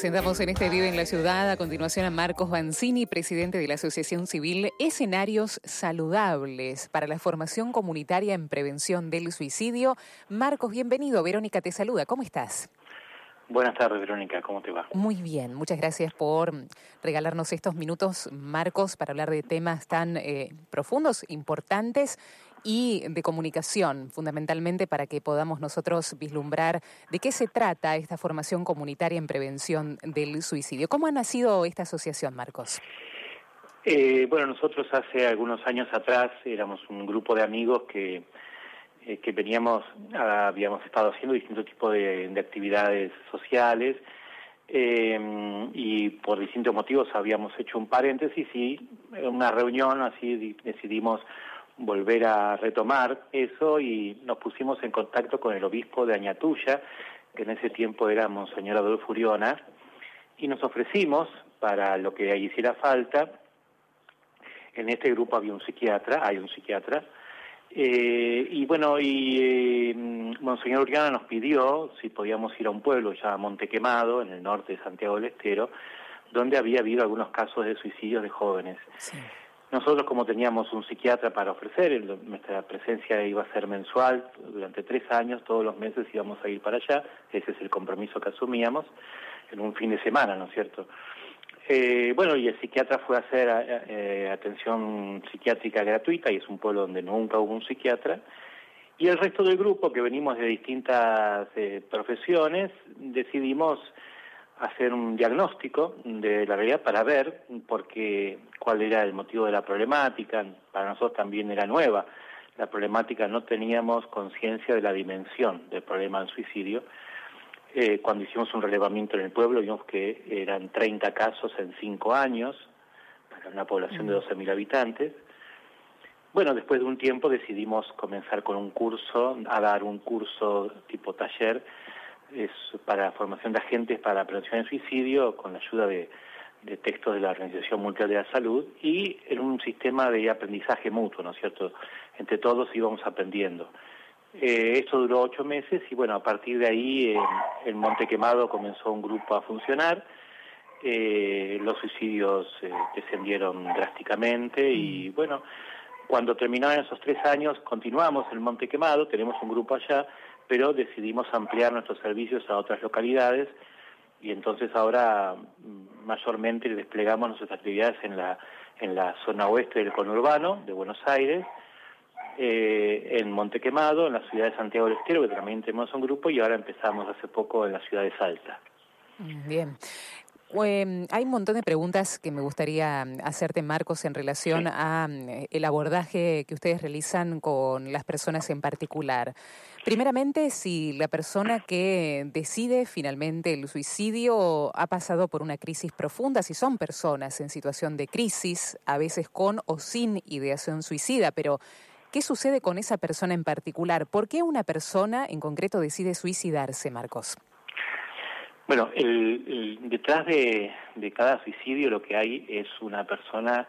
Presentamos en este Vive en la Ciudad a continuación a Marcos Banzini, presidente de la Asociación Civil Escenarios Saludables para la Formación Comunitaria en Prevención del Suicidio. Marcos, bienvenido. Verónica te saluda. ¿Cómo estás? Buenas tardes, Verónica. ¿Cómo te va? Muy bien. Muchas gracias por regalarnos estos minutos, Marcos, para hablar de temas tan eh, profundos, importantes y de comunicación, fundamentalmente para que podamos nosotros vislumbrar de qué se trata esta formación comunitaria en prevención del suicidio. ¿Cómo ha nacido esta asociación, Marcos? Eh, bueno, nosotros hace algunos años atrás éramos un grupo de amigos que, eh, que veníamos, habíamos estado haciendo distintos tipos de, actividades sociales eh, y por distintos motivos habíamos hecho un paréntesis y una reunión así decidimos volver a retomar eso y nos pusimos en contacto con el obispo de Añatuya, que en ese tiempo era Monseñor Adolfo Uriona, y nos ofrecimos para lo que hiciera falta. En este grupo había un psiquiatra, hay un psiquiatra, eh, y bueno, y eh, Monseñor Uriana nos pidió si podíamos ir a un pueblo llamado Montequemado, en el norte de Santiago del Estero, donde había habido algunos casos de suicidios de jóvenes. Nosotros como teníamos un psiquiatra para ofrecer, nuestra presencia iba a ser mensual, durante tres años, todos los meses íbamos a ir para allá, ese es el compromiso que asumíamos, en un fin de semana, ¿no es cierto? Eh, bueno, y el psiquiatra fue a hacer eh, atención psiquiátrica gratuita, y es un pueblo donde nunca hubo un psiquiatra, y el resto del grupo, que venimos de distintas eh, profesiones, decidimos hacer un diagnóstico de la realidad para ver por qué, cuál era el motivo de la problemática. Para nosotros también era nueva la problemática, no teníamos conciencia de la dimensión del problema del suicidio. Eh, cuando hicimos un relevamiento en el pueblo vimos que eran 30 casos en 5 años, para una población de 12.000 mm. habitantes. Bueno, después de un tiempo decidimos comenzar con un curso, a dar un curso tipo taller es para formación de agentes para la prevención del suicidio con la ayuda de, textos de la Organización Mundial de la Salud y en un sistema de aprendizaje mutuo, ¿no es cierto? Entre todos íbamos aprendiendo. Eh, esto duró ocho meses y bueno, a partir de ahí en, Monte Quemado comenzó un grupo a funcionar. Eh, los suicidios eh, descendieron drásticamente y mm. bueno, cuando terminaron esos tres años continuamos en Monte Quemado, tenemos un grupo allá pero decidimos ampliar nuestros servicios a otras localidades y entonces ahora mm, mayormente desplegamos nuestras actividades en la, en la zona oeste del conurbano de Buenos Aires, eh, en Montequemado, en la ciudad de Santiago del Estero, que también tenemos un grupo, y ahora empezamos hace poco en la ciudad de Salta. Bien. Em, hay un montón de preguntas que me gustaría hacerte, Marcos, en relación a mm, el abordaje que ustedes realizan con las personas en particular. Primeramente, si la persona que decide finalmente el suicidio ha pasado por una crisis profunda, si son personas en situación de crisis, a veces con o sin ideación suicida, pero ¿qué sucede con esa persona en particular? ¿Por qué una persona en concreto decide suicidarse, Marcos? Bueno, detrás de, cada suicidio lo que hay es una persona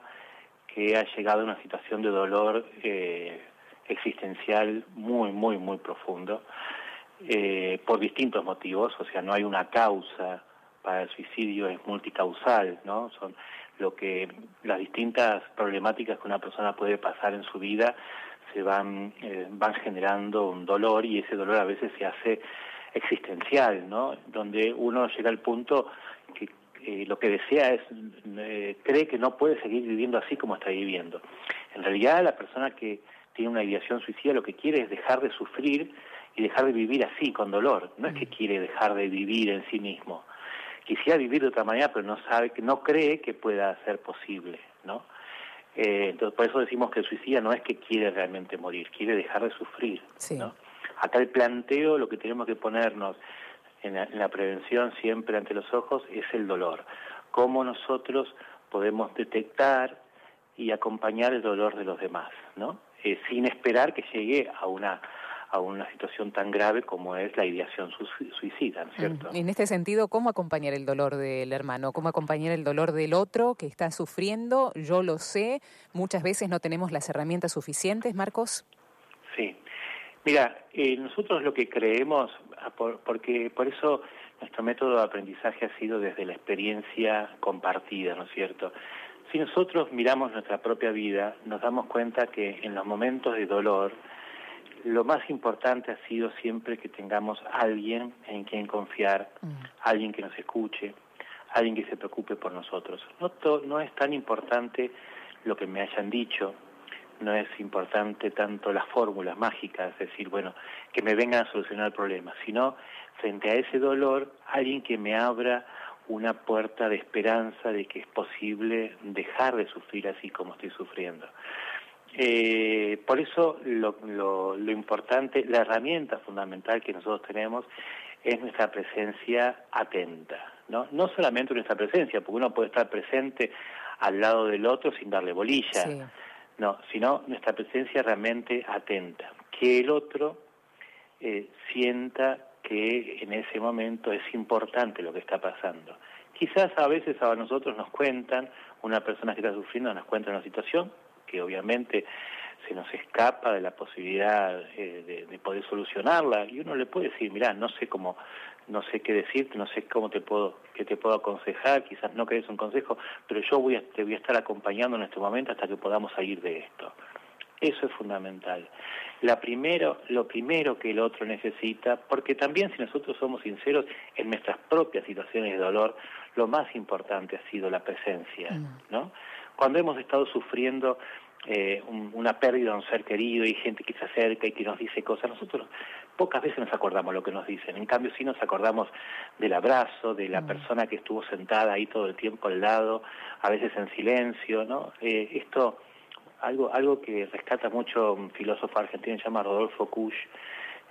que ha llegado a una situación de dolor eh, existencial muy, muy, muy profundo, eh, por distintos motivos, o sea, no hay una causa para el suicidio, es multicausal, ¿no? Son lo que las distintas problemáticas que una persona puede pasar en su vida se van, eh, van generando un dolor y ese dolor a veces se hace existencial, ¿no? Donde uno llega al punto que eh, lo que desea es, eh, cree que no puede seguir viviendo así como está viviendo. En realidad la persona que tiene una ideación suicida lo que quiere es dejar de sufrir y dejar de vivir así, con dolor. No es que quiere dejar de vivir en sí mismo. Quisiera vivir de otra manera, pero no sabe, que no cree que pueda ser posible, ¿no? Eh, entonces, por eso decimos que el suicida no es que quiere realmente morir, quiere dejar de sufrir, ¿no? Acá el planteo, lo que tenemos que ponernos en la, prevención siempre ante los ojos es el dolor. Cómo nosotros podemos detectar y acompañar el dolor de los demás, ¿no? Eh, sin esperar que llegue a una a una situación tan grave como es la ideación suicida, ¿no es cierto? En este sentido, ¿cómo acompañar el dolor del hermano? ¿Cómo acompañar el dolor del otro que está sufriendo? Yo lo sé, muchas veces no tenemos las herramientas suficientes, Marcos. Sí, Mira, eh, nosotros lo que creemos, ah, porque por eso nuestro método de aprendizaje ha sido desde la experiencia compartida, ¿no es cierto? Si nosotros miramos nuestra propia vida, nos damos cuenta que en los momentos de dolor, lo más importante ha sido siempre que tengamos alguien en quien confiar, mm. alguien que nos escuche, alguien que se preocupe por nosotros. No, no es tan importante lo que me hayan dicho, no es importante tanto las fórmulas mágicas, es decir, bueno, que me vengan a solucionar el problema, sino frente a ese dolor, alguien que me abra una puerta de esperanza de que es posible dejar de sufrir así como estoy sufriendo. Eh, por eso lo, importante, la herramienta fundamental que nosotros tenemos es nuestra presencia atenta, ¿no? No solamente nuestra presencia, porque uno puede estar presente al lado del otro sin darle bolilla, no, sino nuestra presencia realmente atenta, que el otro eh, sienta que en ese momento es importante lo que está pasando. Quizás a veces a nosotros nos cuentan, una persona que está sufriendo nos cuenta una situación que obviamente se nos escapa de la posibilidad eh, de, poder solucionarla y uno le puede decir, mira, no sé cómo, no sé qué decirte, no sé cómo te puedo, qué te puedo aconsejar, quizás no querés un consejo, pero yo voy a, te voy a estar acompañando en este momento hasta que podamos salir de esto. Eso es fundamental. La primero, lo primero que el otro necesita, porque también si nosotros somos sinceros en nuestras propias situaciones de dolor, lo más importante ha sido la presencia, mm. ¿no? Cuando hemos estado sufriendo eh, una pérdida de un ser querido y gente que se acerca y que nos dice cosas, nosotros pocas veces nos acordamos lo que nos dicen, en cambio sí nos acordamos del abrazo, de la mm. persona que estuvo sentada ahí todo el tiempo al lado, a veces en silencio, ¿no? Eh, esto algo, algo que rescata mucho un filósofo argentino se llama Rodolfo Kusch,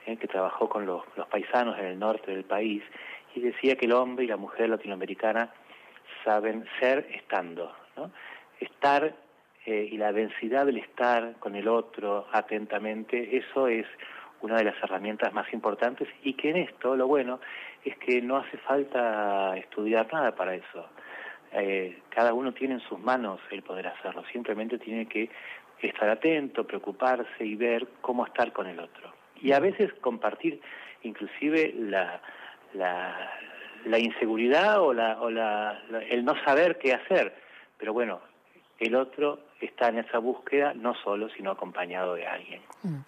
eh, que trabajó con los, los paisanos en el norte del país, y decía que el hombre y la mujer latinoamericana saben ser estando, ¿no? Estar eh, y la densidad del estar con el otro atentamente, eso es una de las herramientas más importantes y que en esto lo bueno es que no hace falta estudiar nada para eso. Eh, cada uno tiene en sus manos el poder hacerlo, simplemente tiene que estar atento, preocuparse y ver cómo estar con el otro. Y a veces compartir inclusive la, la, la inseguridad o, la, o la, el no saber qué hacer. Pero bueno, el otro está en esa búsqueda no solo, sino acompañado de alguien. Mm.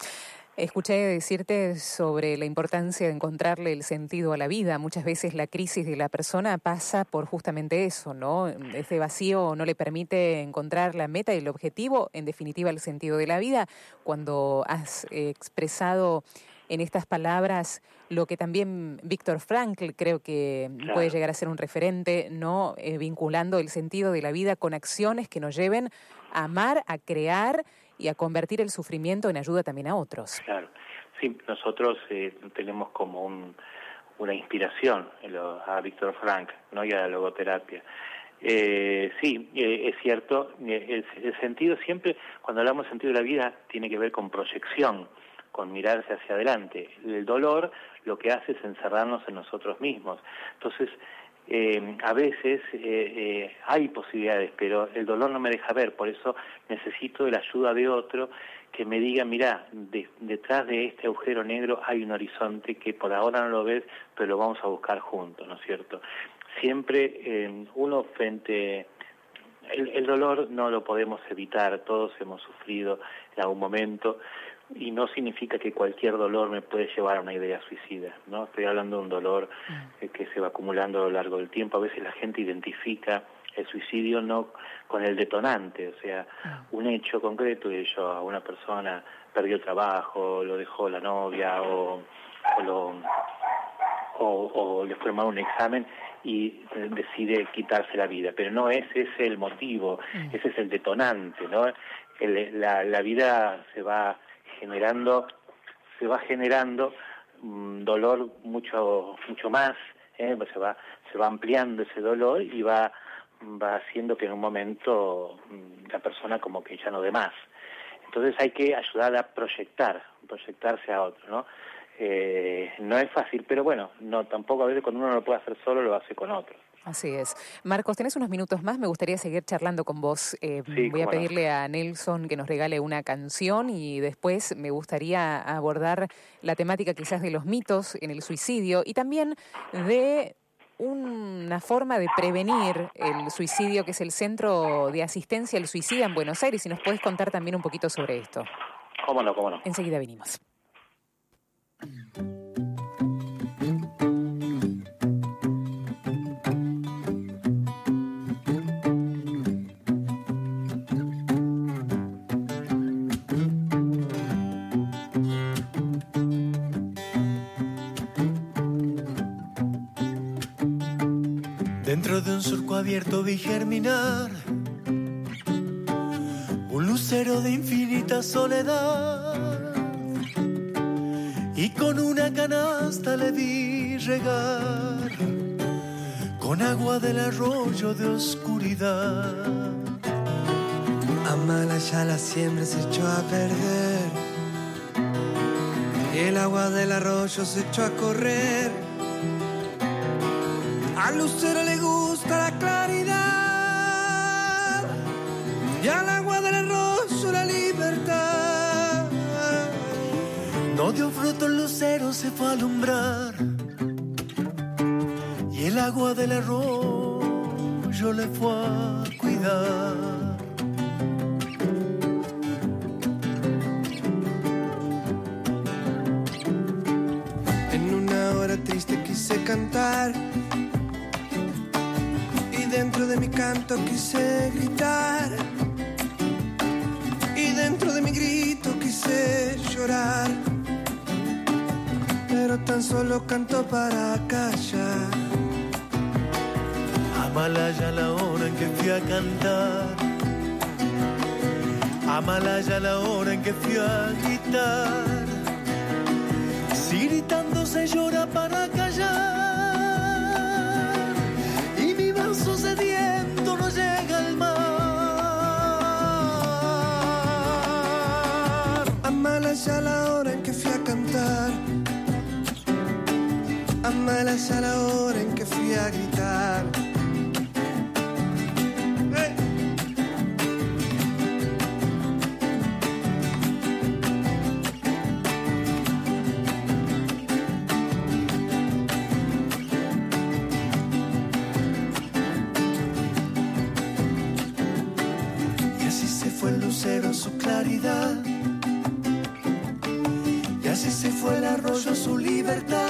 Escuché decirte sobre la importancia de encontrarle el sentido a la vida. Muchas veces la crisis de la persona pasa por justamente eso, ¿no? Ese vacío no le permite encontrar la meta y el objetivo, en definitiva el sentido de la vida. Cuando has expresado en estas palabras lo que también Víctor Frankl creo que puede llegar a ser un referente, ¿no? Eh, vinculando el sentido de la vida con acciones que nos lleven amar, a crear y a convertir el sufrimiento en ayuda también a otros. Claro, sí, nosotros eh, tenemos como una inspiración a Víctor Frank ¿no? y a la logoterapia. Eh, sí, eh, es cierto, el, el, sentido siempre, cuando hablamos de sentido de la vida, tiene que ver con proyección, con mirarse hacia adelante. El dolor lo que hace es encerrarnos en nosotros mismos. Entonces, eh, a veces eh, eh, hay posibilidades, pero el dolor no me deja ver, por eso necesito de la ayuda de otro que me diga, mira, detrás de este agujero negro hay un horizonte que por ahora no lo ves, pero lo vamos a buscar juntos, ¿no es cierto? Siempre uno frente... El dolor no lo podemos evitar, todos hemos sufrido en algún momento, y no significa que cualquier dolor me puede llevar a una idea suicida, ¿no? Estoy hablando de un dolor mm. que se va acumulando a lo largo del tiempo. A veces la gente identifica el suicidio no con el detonante, o sea, mm. un hecho concreto de ello, a una persona perdió el trabajo, lo dejó la novia o, o lo o, le fue mal un examen y decide quitarse la vida, pero no ese es el motivo, mm. ese es el detonante, ¿no? la, la vida se va generando, se va generando un dolor mucho, mucho más, ¿eh? se va, se va ampliando ese dolor y va, va haciendo que en un momento mm, la persona como que ya no dé más. Entonces hay que ayudar a proyectar, proyectarse a otro, ¿no? Eh, no es fácil, pero bueno, no tampoco a veces cuando uno no lo puede hacer solo lo hace con otro. Así es. Marcos, tenés unos minutos más, me gustaría seguir charlando con vos. Eh, voy a pedirle a Nelson que nos regale una canción y después me gustaría abordar la temática quizás de los mitos en el suicidio y también de una forma de prevenir el suicidio, que es el Centro de Asistencia al Suicida en Buenos Aires. Si nos puedes contar también un poquito sobre esto. Cómo no, cómo no. Enseguida venimos. Dentro de un surco abierto vi germinar un lucero de infinita soledad. Y con una canasta le vi regar con agua del arroyo de oscuridad. Amala ya la siembra se echó a perder. El agua del arroyo se echó a correr al lucero le gusta la claridad y al agua del arroyo la libertad. No dio fruto el lucero, se fue a alumbrar y el agua del arroyo le fue a cuidar. En una hora triste quise cantar dentro de mi canto quise gritar. Y dentro de mi grito quise llorar. Pero tan solo canto para callar. Amalaya la hora en que fui a cantar. Amalaya la hora en que fui a gritar. En que fui a gritar. su claridad. Y así se fue el arroyo su libertad.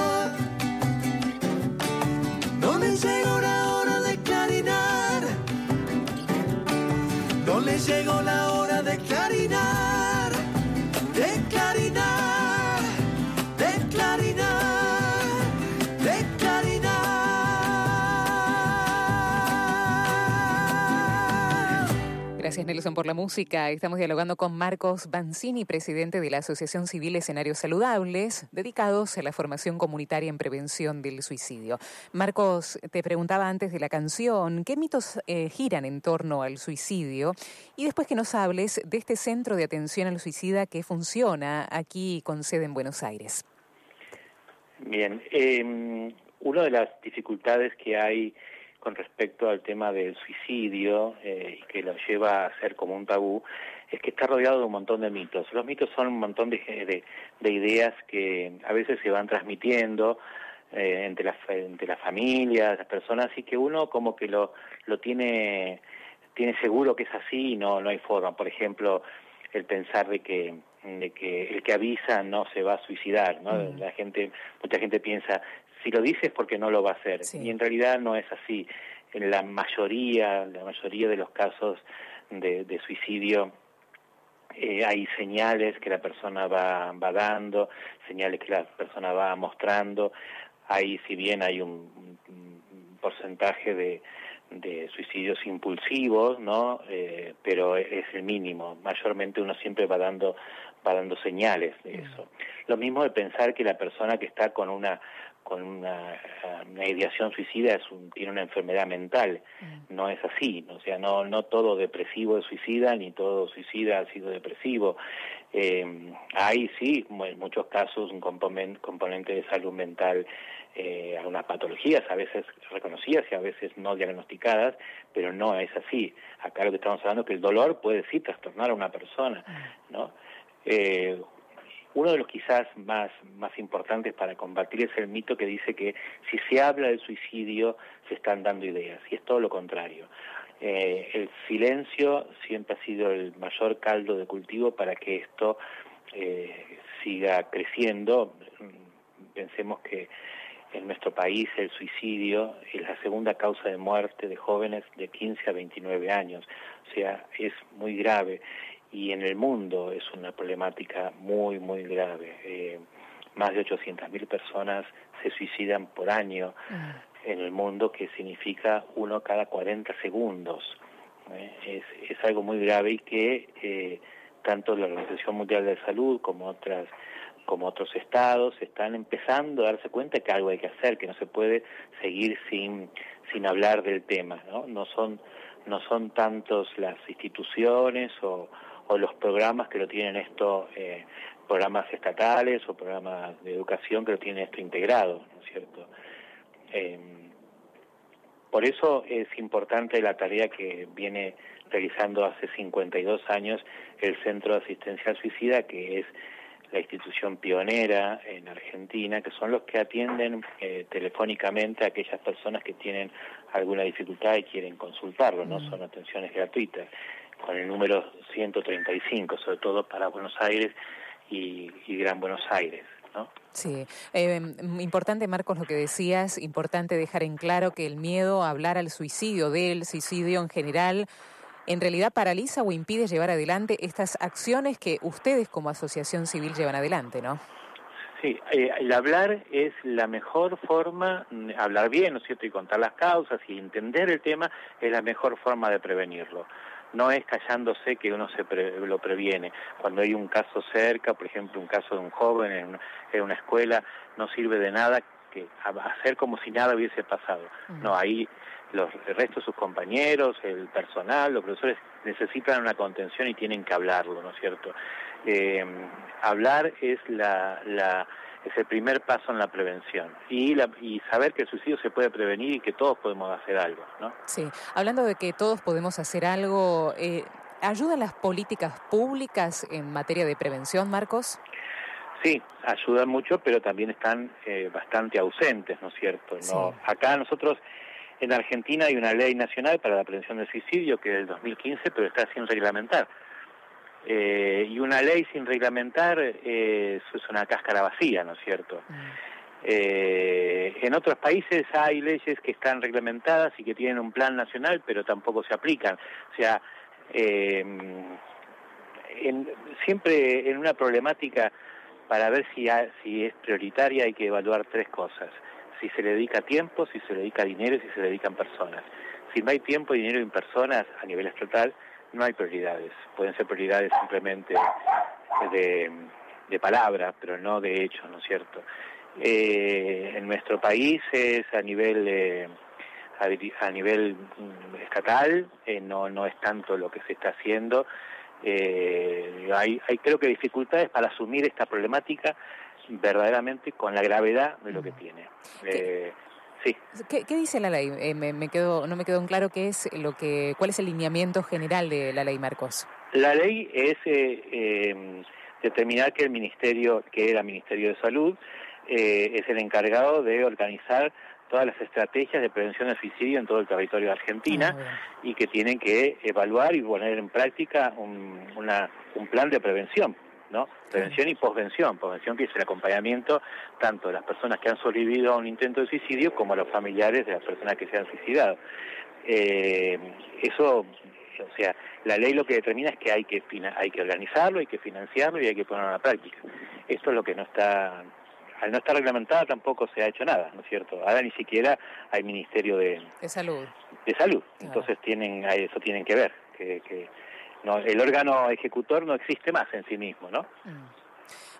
Gracias Nelson por la música. Estamos dialogando con Marcos Banzini, presidente de la Asociación Civil Escenarios Saludables, dedicados a la formación comunitaria en prevención del suicidio. Marcos, te preguntaba antes de la canción, ¿qué mitos eh, giran en torno al suicidio? Y después que nos hables de este centro de atención al suicida que funciona aquí con sede en Buenos Aires. Bien, eh, una de las dificultades que hay con respecto al tema del suicidio eh, y que lo lleva a ser como un tabú es que está rodeado de un montón de mitos. Los mitos son un montón de, de, ideas que a veces se van transmitiendo eh, entre, las, entre las familias, las personas, y que uno como que lo, lo tiene, tiene seguro que es así y no, no hay forma. Por ejemplo, el pensar de que de que el que avisa no se va a suicidar, ¿no? Mm. La gente, mucha gente piensa, si lo dice es porque no lo va a hacer. Y en realidad no es así. En la mayoría, la mayoría de los casos de, suicidio eh, hay señales que la persona va, va dando, señales que la persona va mostrando. Hay, si bien hay un, porcentaje de, de suicidios impulsivos, ¿no? Eh, pero es el mínimo. Mayormente uno siempre va dando va dando señales de mm. eso. Lo mismo de pensar que la persona que está con una con una, ideación suicida es un, tiene una enfermedad mental. Mm. No es así, o sea, no, no todo depresivo es suicida, ni todo suicida ha sido depresivo. Eh, hay, sí, en muchos casos, un componente, de salud mental, eh, algunas patologías, a veces reconocidas y a veces no diagnosticadas, pero no es así. Acá lo que estamos hablando es que el dolor puede sí trastornar a una persona, mm. ¿no? Eh, uno de los quizás más, más importantes para combatir es el mito que dice que si se habla del suicidio se están dando ideas, y es todo lo contrario. Eh, el silencio siempre ha sido el mayor caldo de cultivo para que esto eh, siga creciendo. Pensemos que en nuestro país el suicidio es la segunda causa de muerte de jóvenes de 15 a 29 años, o sea, es muy grave y en el mundo es una problemática muy, muy grave. Eh, más de 800.000 personas se suicidan por año mm. en el mundo, que significa uno cada 40 segundos. Eh, es, es, algo muy grave y que eh, tanto la Organización Mundial de Salud como otras como otros estados están empezando a darse cuenta que algo hay que hacer, que no se puede seguir sin sin hablar del tema, ¿no? No son no son tantos las instituciones o, o los programas que lo tienen esto, eh, programas estatales o programas de educación que lo tienen esto integrado, ¿no es cierto? Eh, por eso es importante la tarea que viene realizando hace 52 años el Centro de Asistencia al Suicida, que es la institución pionera en Argentina, que son los que atienden eh, telefónicamente a aquellas personas que tienen alguna dificultad y quieren consultarlo, no mm. son atenciones gratuitas con el número 135, sobre todo para Buenos Aires y, Gran Buenos Aires. ¿no? Sí, eh, importante Marcos lo que decías, importante dejar en claro que el miedo a hablar al suicidio, del suicidio en general, en realidad paraliza o impide llevar adelante estas acciones que ustedes como asociación civil llevan adelante, ¿no? Sí, eh, el hablar es la mejor forma, hablar bien, ¿no es cierto? Y contar las causas y entender el tema es la mejor forma de prevenirlo no es callándose que uno se lo previene. Cuando hay un caso cerca, por ejemplo, un caso de un joven en, una escuela, no sirve de nada que hacer como si nada hubiese pasado. No, ahí los, el resto de sus compañeros, el personal, los profesores necesitan una contención y tienen que hablarlo, ¿no es cierto? Eh, hablar es la, la es el primer paso en la prevención y, y saber que el suicidio se puede prevenir y que todos podemos hacer algo, ¿no? Sí, hablando de que todos podemos hacer algo, eh, ¿ayudan las políticas públicas en materia de prevención, Marcos? Sí, ayudan mucho, pero también están eh, bastante ausentes, ¿no es cierto? No, Acá nosotros en Argentina hay una ley nacional para la prevención del suicidio que es del 2015, pero está sin reglamentar. Eh, y una ley sin reglamentar eh, es una cáscara vacía, ¿no es cierto? Mm. Eh, en otros países hay leyes que están reglamentadas y que tienen un plan nacional, pero tampoco se aplican. O sea, eh, en, siempre en una problemática para ver si, si es prioritaria hay que evaluar tres cosas. Si se le dedica tiempo, si se le dedica dinero y si se le dedican personas. Si no hay tiempo, dinero y personas a nivel estatal, no hay prioridades. Pueden ser prioridades simplemente de, de palabra, pero no de hecho, ¿no es cierto? Eh, en nuestro país es a nivel eh, a, nivel mm, estatal, eh, no no es tanto lo que se está haciendo. Eh, hay, hay creo que dificultades para asumir esta problemática verdaderamente con la gravedad de lo que tiene. Eh, Sí. ¿Qué, dice la ley? Eh, me, quedo, no me quedó en claro qué es lo que, cuál es el lineamiento general de la ley, Marcos. La ley es eh, em, determinar que el ministerio, que era Ministerio de Salud, eh, es el encargado de organizar todas las estrategias de prevención del suicidio en todo el territorio de Argentina ah, y que tienen que evaluar y poner en práctica un, una, un plan de prevención ¿no? Prevención y posvención, posvención que es el acompañamiento tanto de las personas que han sobrevivido a un intento de suicidio como a los familiares de las personas que se han suicidado. Eh, eso, o sea, la ley lo que determina es que hay que hay que organizarlo, hay que financiarlo y hay que ponerlo en la práctica. Esto es lo que no está al no estar reglamentada tampoco se ha hecho nada, ¿no es cierto? Ahora ni siquiera hay ministerio de, de salud. De salud, entonces tienen eso tienen que ver que, que no, el órgano ejecutor no existe más en sí mismo, ¿no? Mm.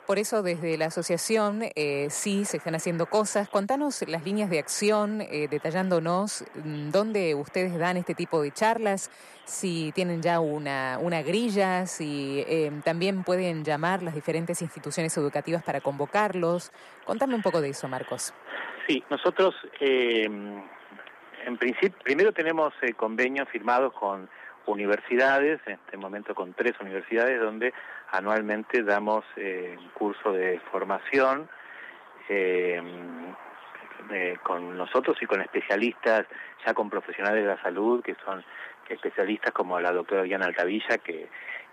Por eso desde la asociación eh, sí se están haciendo cosas. Contanos las líneas de acción, eh, detallándonos mm, dónde ustedes dan este tipo de charlas, si tienen ya una, una grilla, si eh, también pueden llamar las diferentes instituciones educativas para convocarlos. Contame un poco de eso, Marcos. Sí, nosotros en principio, primero tenemos convenios firmados con universidades, en este momento con tres universidades, donde anualmente damos eh, curso de formación eh, con nosotros y con especialistas, ya con profesionales de la salud, que son especialistas como la doctora Diana Altavilla, que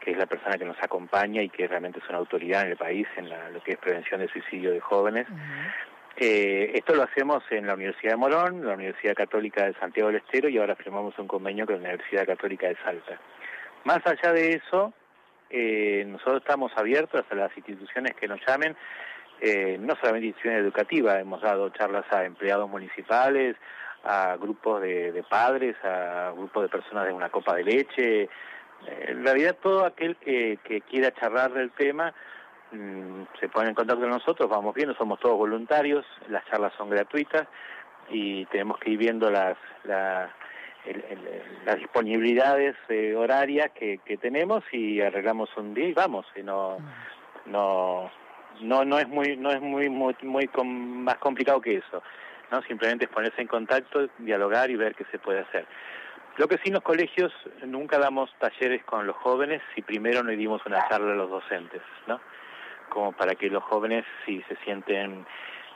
es la persona que nos acompaña y que realmente es una autoridad en el país en lo que es prevención de suicidio de jóvenes. Eh, esto lo hacemos en la Universidad de Morón, la Universidad Católica de Santiago del Estero y ahora firmamos un convenio con la Universidad Católica de Salta. Más allá de eso, eh, nosotros estamos abiertos a las instituciones que nos llamen, eh, no solamente instituciones educativas, hemos dado charlas a empleados municipales, a grupos de, padres, a grupos de personas de una copa de leche, en realidad todo aquel que, que quiera charlar del tema Mm, se ponen en contacto con nosotros, vamos viendo, somos todos voluntarios, las charlas son gratuitas y tenemos que ir viendo las, las disponibilidades eh, horarias que, que, tenemos y arreglamos un día y vamos, y no, no, no, no es muy, no es muy, muy, muy más complicado que eso, no, simplemente es ponerse en contacto, dialogar y ver qué se puede hacer. Lo que sí en los colegios nunca damos talleres con los jóvenes si primero no dimos una charla a los docentes, ¿no? Como para que los jóvenes, si se sienten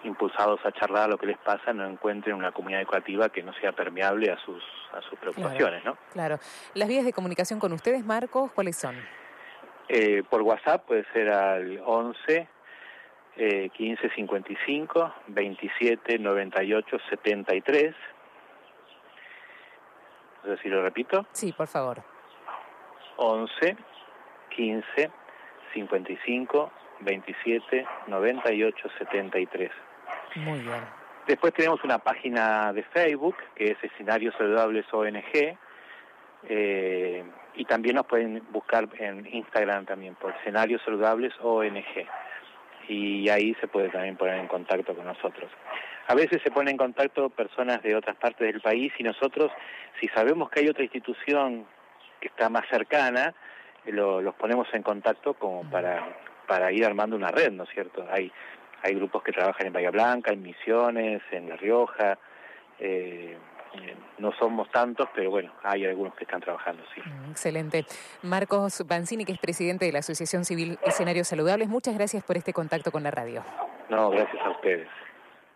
impulsados a charlar lo que les pasa, no encuentren una comunidad educativa que no sea permeable a sus, a sus preocupaciones, ¿no? Claro. ¿Las vías de comunicación con ustedes, Marcos, cuáles son? Eh, por WhatsApp puede ser al 11 eh, 15 55 27 98 73. No sé si lo repito. Sí, por favor. 11 15 55 27 98 73. Muy bien. Después tenemos una página de Facebook que es Escenarios Saludables ONG eh, y también nos pueden buscar en Instagram también por Escenarios Saludables ONG y ahí se puede también poner en contacto con nosotros. A veces se ponen en contacto personas de otras partes del país y nosotros, si sabemos que hay otra institución que está más cercana, lo, los ponemos en contacto como para para ir armando una red, ¿no es cierto? Hay, hay grupos que trabajan en Bahía Blanca, en Misiones, en La Rioja, eh, no somos tantos, pero bueno, hay algunos que están trabajando, sí. Mm, excelente. Marcos Banzini, que es presidente de la Asociación Civil Escenarios Saludables, muchas gracias por este contacto con la radio. No, gracias a ustedes.